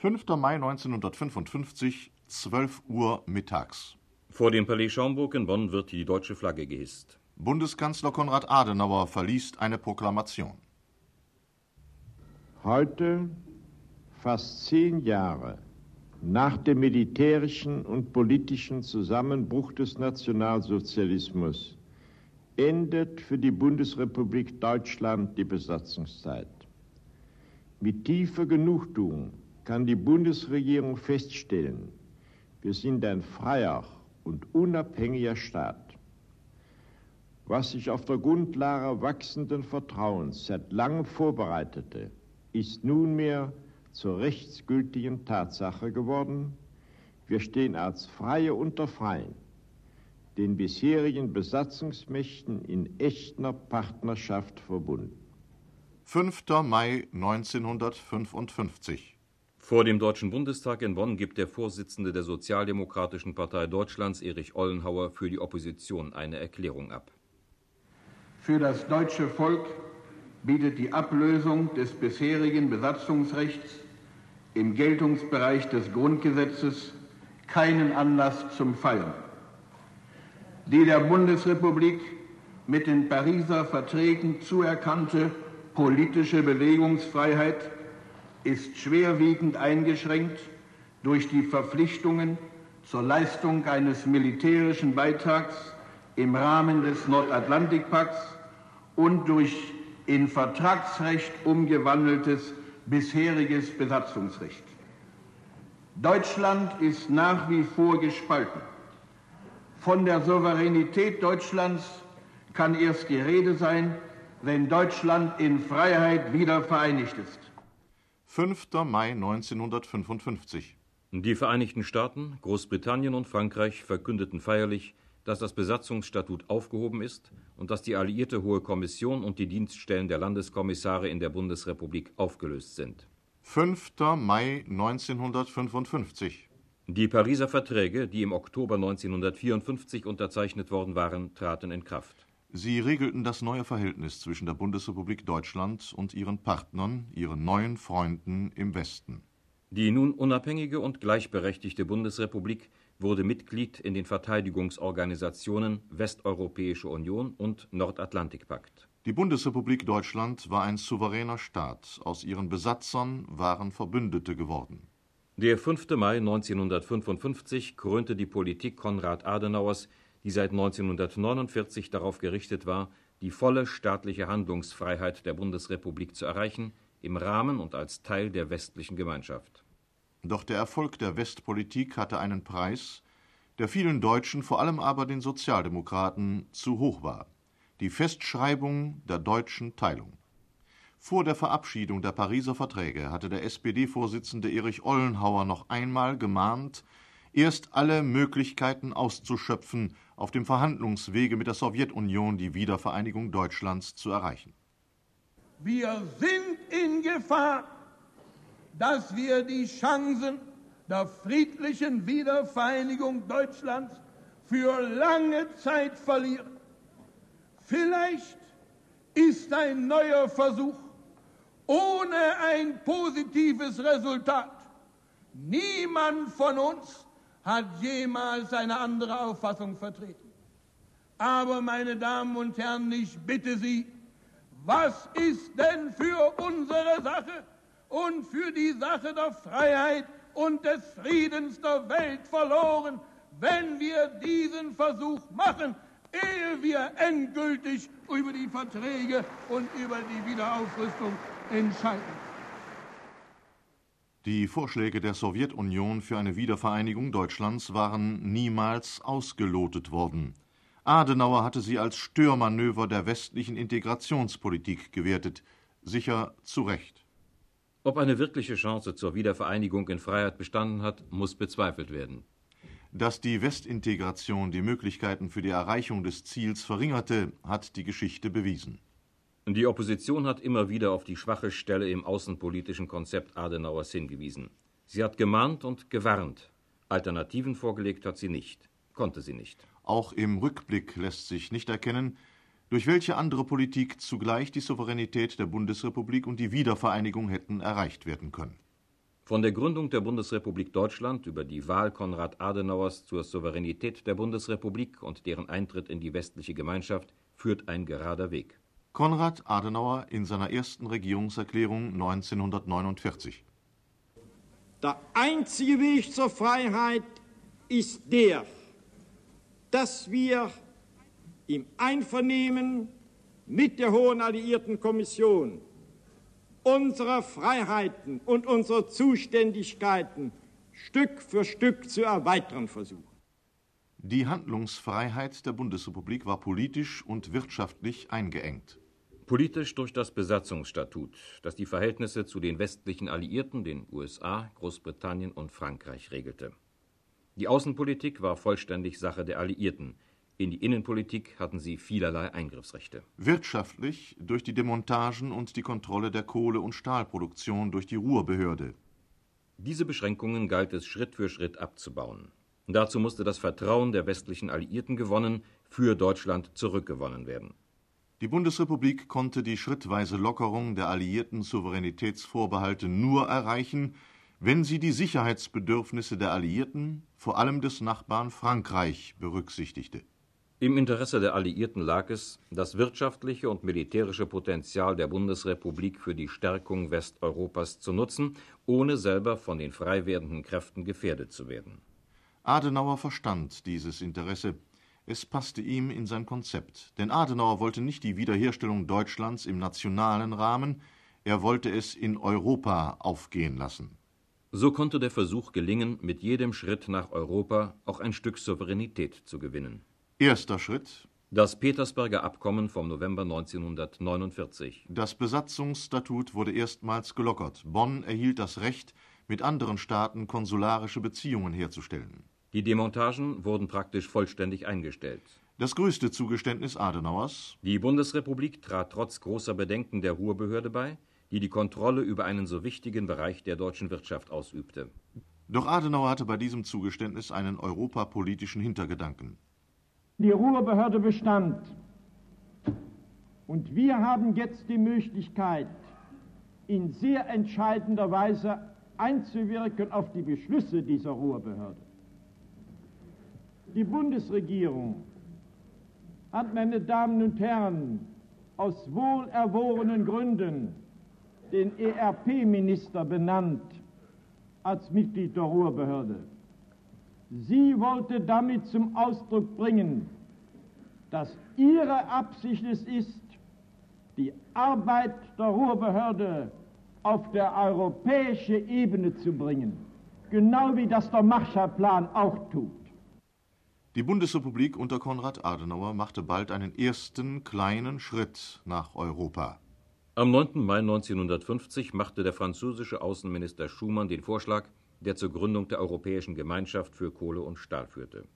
5. Mai 1955, 12 Uhr mittags. Vor dem Palais Schaumburg in Bonn wird die deutsche Flagge gehisst. Bundeskanzler Konrad Adenauer verliest eine Proklamation. Heute, fast zehn Jahre nach dem militärischen und politischen Zusammenbruch des Nationalsozialismus, endet für die Bundesrepublik Deutschland die Besatzungszeit. Mit tiefer Genugtuung kann die Bundesregierung feststellen, wir sind ein freier und unabhängiger Staat. Was sich auf der Grundlage wachsenden Vertrauens seit langem vorbereitete, ist nunmehr zur rechtsgültigen Tatsache geworden. Wir stehen als Freie unter Freien den bisherigen Besatzungsmächten in echter Partnerschaft verbunden. 5. Mai 1955 Vor dem Deutschen Bundestag in Bonn gibt der Vorsitzende der Sozialdemokratischen Partei Deutschlands, Erich Ollenhauer, für die Opposition eine Erklärung ab. Für das deutsche Volk bietet die Ablösung des bisherigen Besatzungsrechts im Geltungsbereich des Grundgesetzes keinen Anlass zum Feiern. Die der Bundesrepublik mit den Pariser Verträgen zuerkannte politische Bewegungsfreiheit ist schwerwiegend eingeschränkt durch die Verpflichtungen zur Leistung eines militärischen Beitrags im Rahmen des Nordatlantikpakts und durch in Vertragsrecht umgewandeltes bisheriges Besatzungsrecht. Deutschland ist nach wie vor gespalten. Von der Souveränität Deutschlands kann erst die Rede sein, wenn Deutschland in Freiheit wieder vereinigt ist. 5. Mai 1955 Die Vereinigten Staaten, Großbritannien und Frankreich verkündeten feierlich, dass das Besatzungsstatut aufgehoben ist und dass die alliierte Hohe Kommission und die Dienststellen der Landeskommissare in der Bundesrepublik aufgelöst sind. 5. Mai 1955 Die Pariser Verträge, die im Oktober 1954 unterzeichnet worden waren, traten in Kraft. Sie regelten das neue Verhältnis zwischen der Bundesrepublik Deutschland und ihren Partnern, ihren neuen Freunden im Westen. Die nun unabhängige und gleichberechtigte Bundesrepublik wurde Mitglied in den Verteidigungsorganisationen Westeuropäische Union und Nordatlantikpakt. Die Bundesrepublik Deutschland war ein souveräner Staat, aus ihren Besatzern waren Verbündete geworden. Der 5. Mai 1955 krönte die Politik Konrad Adenauers, die seit 1949 darauf gerichtet war, die volle staatliche Handlungsfreiheit der Bundesrepublik zu erreichen, im Rahmen und als Teil der westlichen Gemeinschaft. Doch der Erfolg der Westpolitik hatte einen Preis, der vielen Deutschen, vor allem aber den Sozialdemokraten, zu hoch war die Festschreibung der deutschen Teilung. Vor der Verabschiedung der Pariser Verträge hatte der SPD-Vorsitzende Erich Ollenhauer noch einmal gemahnt, erst alle Möglichkeiten auszuschöpfen, auf dem Verhandlungswege mit der Sowjetunion die Wiedervereinigung Deutschlands zu erreichen. Wir sind in Gefahr, dass wir die Chancen der friedlichen Wiedervereinigung Deutschlands für lange Zeit verlieren. Vielleicht ist ein neuer Versuch ohne ein positives Resultat. Niemand von uns hat jemals eine andere Auffassung vertreten. Aber, meine Damen und Herren, ich bitte Sie, was ist denn für unsere Sache und für die Sache der Freiheit und des Friedens der Welt verloren, wenn wir diesen Versuch machen, ehe wir endgültig über die Verträge und über die Wiederaufrüstung entscheiden. Die Vorschläge der Sowjetunion für eine Wiedervereinigung Deutschlands waren niemals ausgelotet worden. Adenauer hatte sie als Störmanöver der westlichen Integrationspolitik gewertet, sicher zu Recht. Ob eine wirkliche Chance zur Wiedervereinigung in Freiheit bestanden hat, muss bezweifelt werden. Dass die Westintegration die Möglichkeiten für die Erreichung des Ziels verringerte, hat die Geschichte bewiesen. Die Opposition hat immer wieder auf die schwache Stelle im außenpolitischen Konzept Adenauers hingewiesen. Sie hat gemahnt und gewarnt. Alternativen vorgelegt hat sie nicht, konnte sie nicht. Auch im Rückblick lässt sich nicht erkennen, durch welche andere Politik zugleich die Souveränität der Bundesrepublik und die Wiedervereinigung hätten erreicht werden können. Von der Gründung der Bundesrepublik Deutschland über die Wahl Konrad Adenauers zur Souveränität der Bundesrepublik und deren Eintritt in die westliche Gemeinschaft führt ein gerader Weg. Konrad Adenauer in seiner ersten Regierungserklärung 1949. Der einzige Weg zur Freiheit ist der, dass wir im Einvernehmen mit der Hohen Alliierten Kommission unsere Freiheiten und unsere Zuständigkeiten Stück für Stück zu erweitern versuchen. Die Handlungsfreiheit der Bundesrepublik war politisch und wirtschaftlich eingeengt. Politisch durch das Besatzungsstatut, das die Verhältnisse zu den westlichen Alliierten, den USA, Großbritannien und Frankreich regelte. Die Außenpolitik war vollständig Sache der Alliierten. In die Innenpolitik hatten sie vielerlei Eingriffsrechte. Wirtschaftlich durch die Demontagen und die Kontrolle der Kohle- und Stahlproduktion durch die Ruhrbehörde. Diese Beschränkungen galt es Schritt für Schritt abzubauen. Dazu musste das Vertrauen der westlichen Alliierten gewonnen, für Deutschland zurückgewonnen werden. Die Bundesrepublik konnte die schrittweise Lockerung der alliierten Souveränitätsvorbehalte nur erreichen, wenn sie die Sicherheitsbedürfnisse der Alliierten, vor allem des Nachbarn Frankreich, berücksichtigte. Im Interesse der Alliierten lag es, das wirtschaftliche und militärische Potenzial der Bundesrepublik für die Stärkung Westeuropas zu nutzen, ohne selber von den frei werdenden Kräften gefährdet zu werden. Adenauer verstand dieses Interesse es passte ihm in sein Konzept, denn Adenauer wollte nicht die Wiederherstellung Deutschlands im nationalen Rahmen, er wollte es in Europa aufgehen lassen. So konnte der Versuch gelingen, mit jedem Schritt nach Europa auch ein Stück Souveränität zu gewinnen. Erster Schritt das Petersberger Abkommen vom November 1949. Das Besatzungsstatut wurde erstmals gelockert. Bonn erhielt das Recht, mit anderen Staaten konsularische Beziehungen herzustellen. Die Demontagen wurden praktisch vollständig eingestellt. Das größte Zugeständnis Adenauers. Die Bundesrepublik trat trotz großer Bedenken der Ruhrbehörde bei, die die Kontrolle über einen so wichtigen Bereich der deutschen Wirtschaft ausübte. Doch Adenauer hatte bei diesem Zugeständnis einen europapolitischen Hintergedanken. Die Ruhrbehörde bestand. Und wir haben jetzt die Möglichkeit, in sehr entscheidender Weise einzuwirken auf die Beschlüsse dieser Ruhrbehörde. Die Bundesregierung hat, meine Damen und Herren, aus wohlerworenen Gründen den ERP-Minister benannt als Mitglied der Ruhrbehörde. Sie wollte damit zum Ausdruck bringen, dass ihre Absicht es ist, die Arbeit der Ruhrbehörde auf der europäische Ebene zu bringen, genau wie das der Marshallplan auch tut. Die Bundesrepublik unter Konrad Adenauer machte bald einen ersten kleinen Schritt nach Europa. Am 9. Mai 1950 machte der französische Außenminister Schumann den Vorschlag, der zur Gründung der Europäischen Gemeinschaft für Kohle und Stahl führte.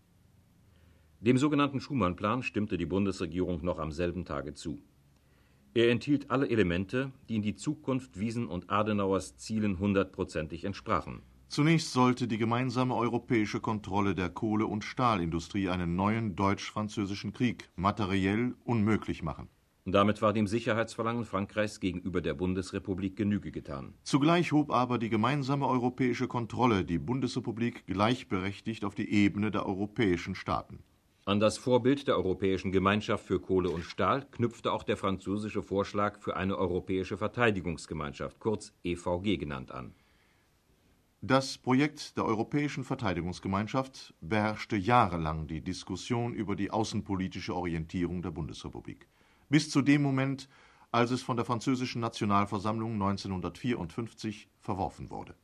Dem sogenannten Schumann-Plan stimmte die Bundesregierung noch am selben Tage zu. Er enthielt alle Elemente, die in die Zukunft Wiesen und Adenauers Zielen hundertprozentig entsprachen. Zunächst sollte die gemeinsame europäische Kontrolle der Kohle- und Stahlindustrie einen neuen deutsch-französischen Krieg materiell unmöglich machen. Damit war dem Sicherheitsverlangen Frankreichs gegenüber der Bundesrepublik Genüge getan. Zugleich hob aber die gemeinsame europäische Kontrolle die Bundesrepublik gleichberechtigt auf die Ebene der europäischen Staaten. An das Vorbild der Europäischen Gemeinschaft für Kohle und Stahl knüpfte auch der französische Vorschlag für eine Europäische Verteidigungsgemeinschaft, kurz EVG genannt, an. Das Projekt der Europäischen Verteidigungsgemeinschaft beherrschte jahrelang die Diskussion über die außenpolitische Orientierung der Bundesrepublik. Bis zu dem Moment, als es von der französischen Nationalversammlung 1954 verworfen wurde.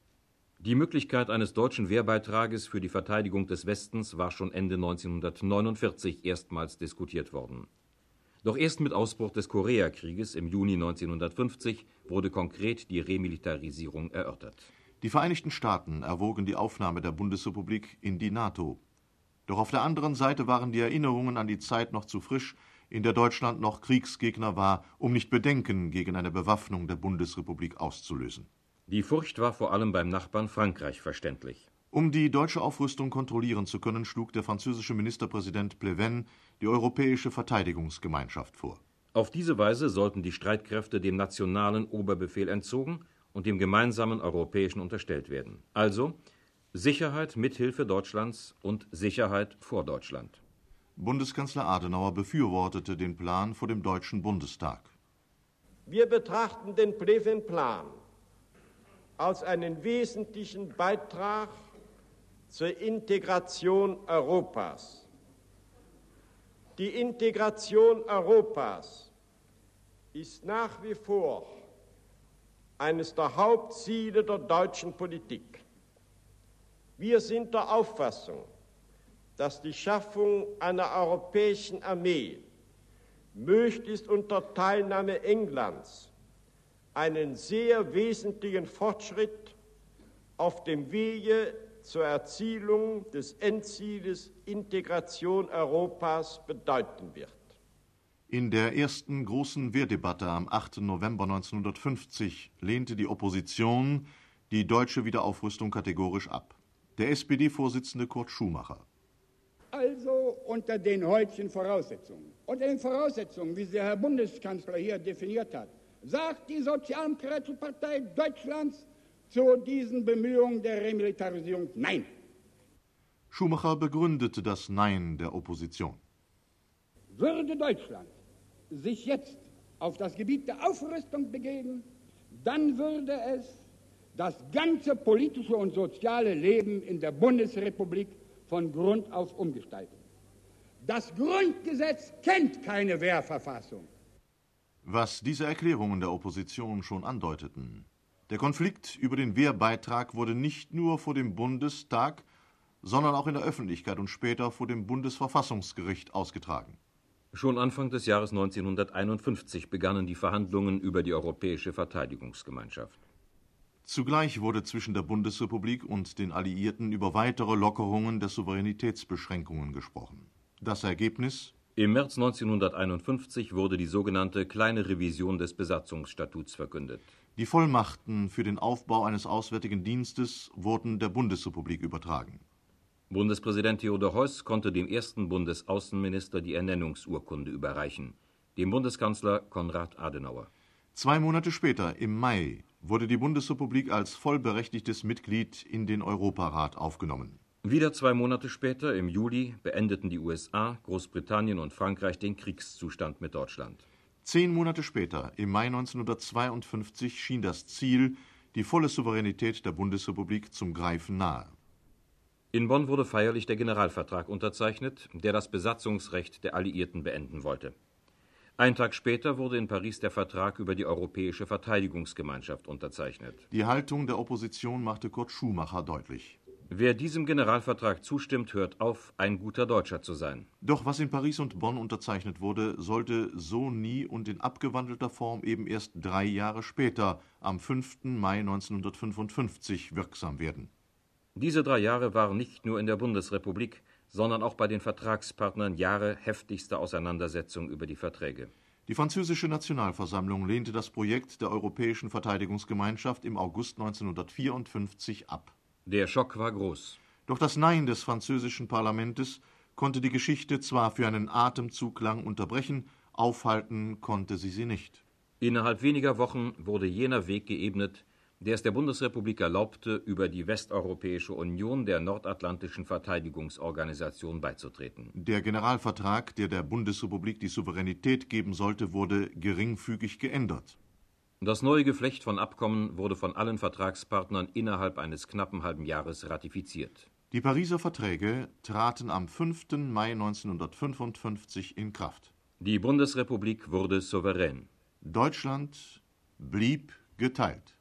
Die Möglichkeit eines deutschen Wehrbeitrages für die Verteidigung des Westens war schon Ende 1949 erstmals diskutiert worden. Doch erst mit Ausbruch des Koreakrieges im Juni 1950 wurde konkret die Remilitarisierung erörtert. Die Vereinigten Staaten erwogen die Aufnahme der Bundesrepublik in die NATO. Doch auf der anderen Seite waren die Erinnerungen an die Zeit noch zu frisch, in der Deutschland noch Kriegsgegner war, um nicht Bedenken gegen eine Bewaffnung der Bundesrepublik auszulösen. Die Furcht war vor allem beim Nachbarn Frankreich verständlich. Um die deutsche Aufrüstung kontrollieren zu können, schlug der französische Ministerpräsident Pleven die Europäische Verteidigungsgemeinschaft vor. Auf diese Weise sollten die Streitkräfte dem nationalen Oberbefehl entzogen und dem gemeinsamen europäischen unterstellt werden. Also Sicherheit mit Hilfe Deutschlands und Sicherheit vor Deutschland. Bundeskanzler Adenauer befürwortete den Plan vor dem Deutschen Bundestag. Wir betrachten den Pleven-Plan als einen wesentlichen Beitrag zur Integration Europas. Die Integration Europas ist nach wie vor eines der Hauptziele der deutschen Politik. Wir sind der Auffassung, dass die Schaffung einer europäischen Armee möglichst unter Teilnahme Englands einen sehr wesentlichen Fortschritt auf dem Wege zur Erzielung des Endzieles Integration Europas bedeuten wird. In der ersten großen Wehrdebatte am 8. November 1950 lehnte die Opposition die deutsche Wiederaufrüstung kategorisch ab. Der SPD-Vorsitzende Kurt Schumacher. Also unter den heutigen Voraussetzungen, unter den Voraussetzungen, wie sie der Herr Bundeskanzler hier definiert hat, sagt die Sozialdemokratische Partei Deutschlands zu diesen Bemühungen der Remilitarisierung Nein. Schumacher begründete das Nein der Opposition. Würde Deutschland sich jetzt auf das Gebiet der Aufrüstung begeben, dann würde es das ganze politische und soziale Leben in der Bundesrepublik von Grund auf umgestalten. Das Grundgesetz kennt keine Wehrverfassung. Was diese Erklärungen der Opposition schon andeuteten. Der Konflikt über den Wehrbeitrag wurde nicht nur vor dem Bundestag, sondern auch in der Öffentlichkeit und später vor dem Bundesverfassungsgericht ausgetragen. Schon Anfang des Jahres 1951 begannen die Verhandlungen über die Europäische Verteidigungsgemeinschaft. Zugleich wurde zwischen der Bundesrepublik und den Alliierten über weitere Lockerungen der Souveränitätsbeschränkungen gesprochen. Das Ergebnis im März 1951 wurde die sogenannte Kleine Revision des Besatzungsstatuts verkündet. Die Vollmachten für den Aufbau eines Auswärtigen Dienstes wurden der Bundesrepublik übertragen. Bundespräsident Theodor Heuss konnte dem ersten Bundesaußenminister die Ernennungsurkunde überreichen, dem Bundeskanzler Konrad Adenauer. Zwei Monate später, im Mai, wurde die Bundesrepublik als vollberechtigtes Mitglied in den Europarat aufgenommen. Wieder zwei Monate später, im Juli, beendeten die USA, Großbritannien und Frankreich den Kriegszustand mit Deutschland. Zehn Monate später, im Mai 1952, schien das Ziel, die volle Souveränität der Bundesrepublik zum Greifen nahe. In Bonn wurde feierlich der Generalvertrag unterzeichnet, der das Besatzungsrecht der Alliierten beenden wollte. Ein Tag später wurde in Paris der Vertrag über die Europäische Verteidigungsgemeinschaft unterzeichnet. Die Haltung der Opposition machte Kurt Schumacher deutlich. Wer diesem Generalvertrag zustimmt, hört auf, ein guter Deutscher zu sein. Doch was in Paris und Bonn unterzeichnet wurde, sollte so nie und in abgewandelter Form eben erst drei Jahre später, am 5. Mai 1955, wirksam werden. Diese drei Jahre waren nicht nur in der Bundesrepublik, sondern auch bei den Vertragspartnern Jahre heftigster Auseinandersetzung über die Verträge. Die französische Nationalversammlung lehnte das Projekt der Europäischen Verteidigungsgemeinschaft im August 1954 ab. Der Schock war groß. Doch das Nein des französischen Parlamentes konnte die Geschichte zwar für einen Atemzug lang unterbrechen, aufhalten konnte sie sie nicht. Innerhalb weniger Wochen wurde jener Weg geebnet, der es der Bundesrepublik erlaubte, über die Westeuropäische Union der Nordatlantischen Verteidigungsorganisation beizutreten. Der Generalvertrag, der der Bundesrepublik die Souveränität geben sollte, wurde geringfügig geändert. Das neue Geflecht von Abkommen wurde von allen Vertragspartnern innerhalb eines knappen halben Jahres ratifiziert. Die Pariser Verträge traten am 5. Mai 1955 in Kraft. Die Bundesrepublik wurde souverän. Deutschland blieb geteilt.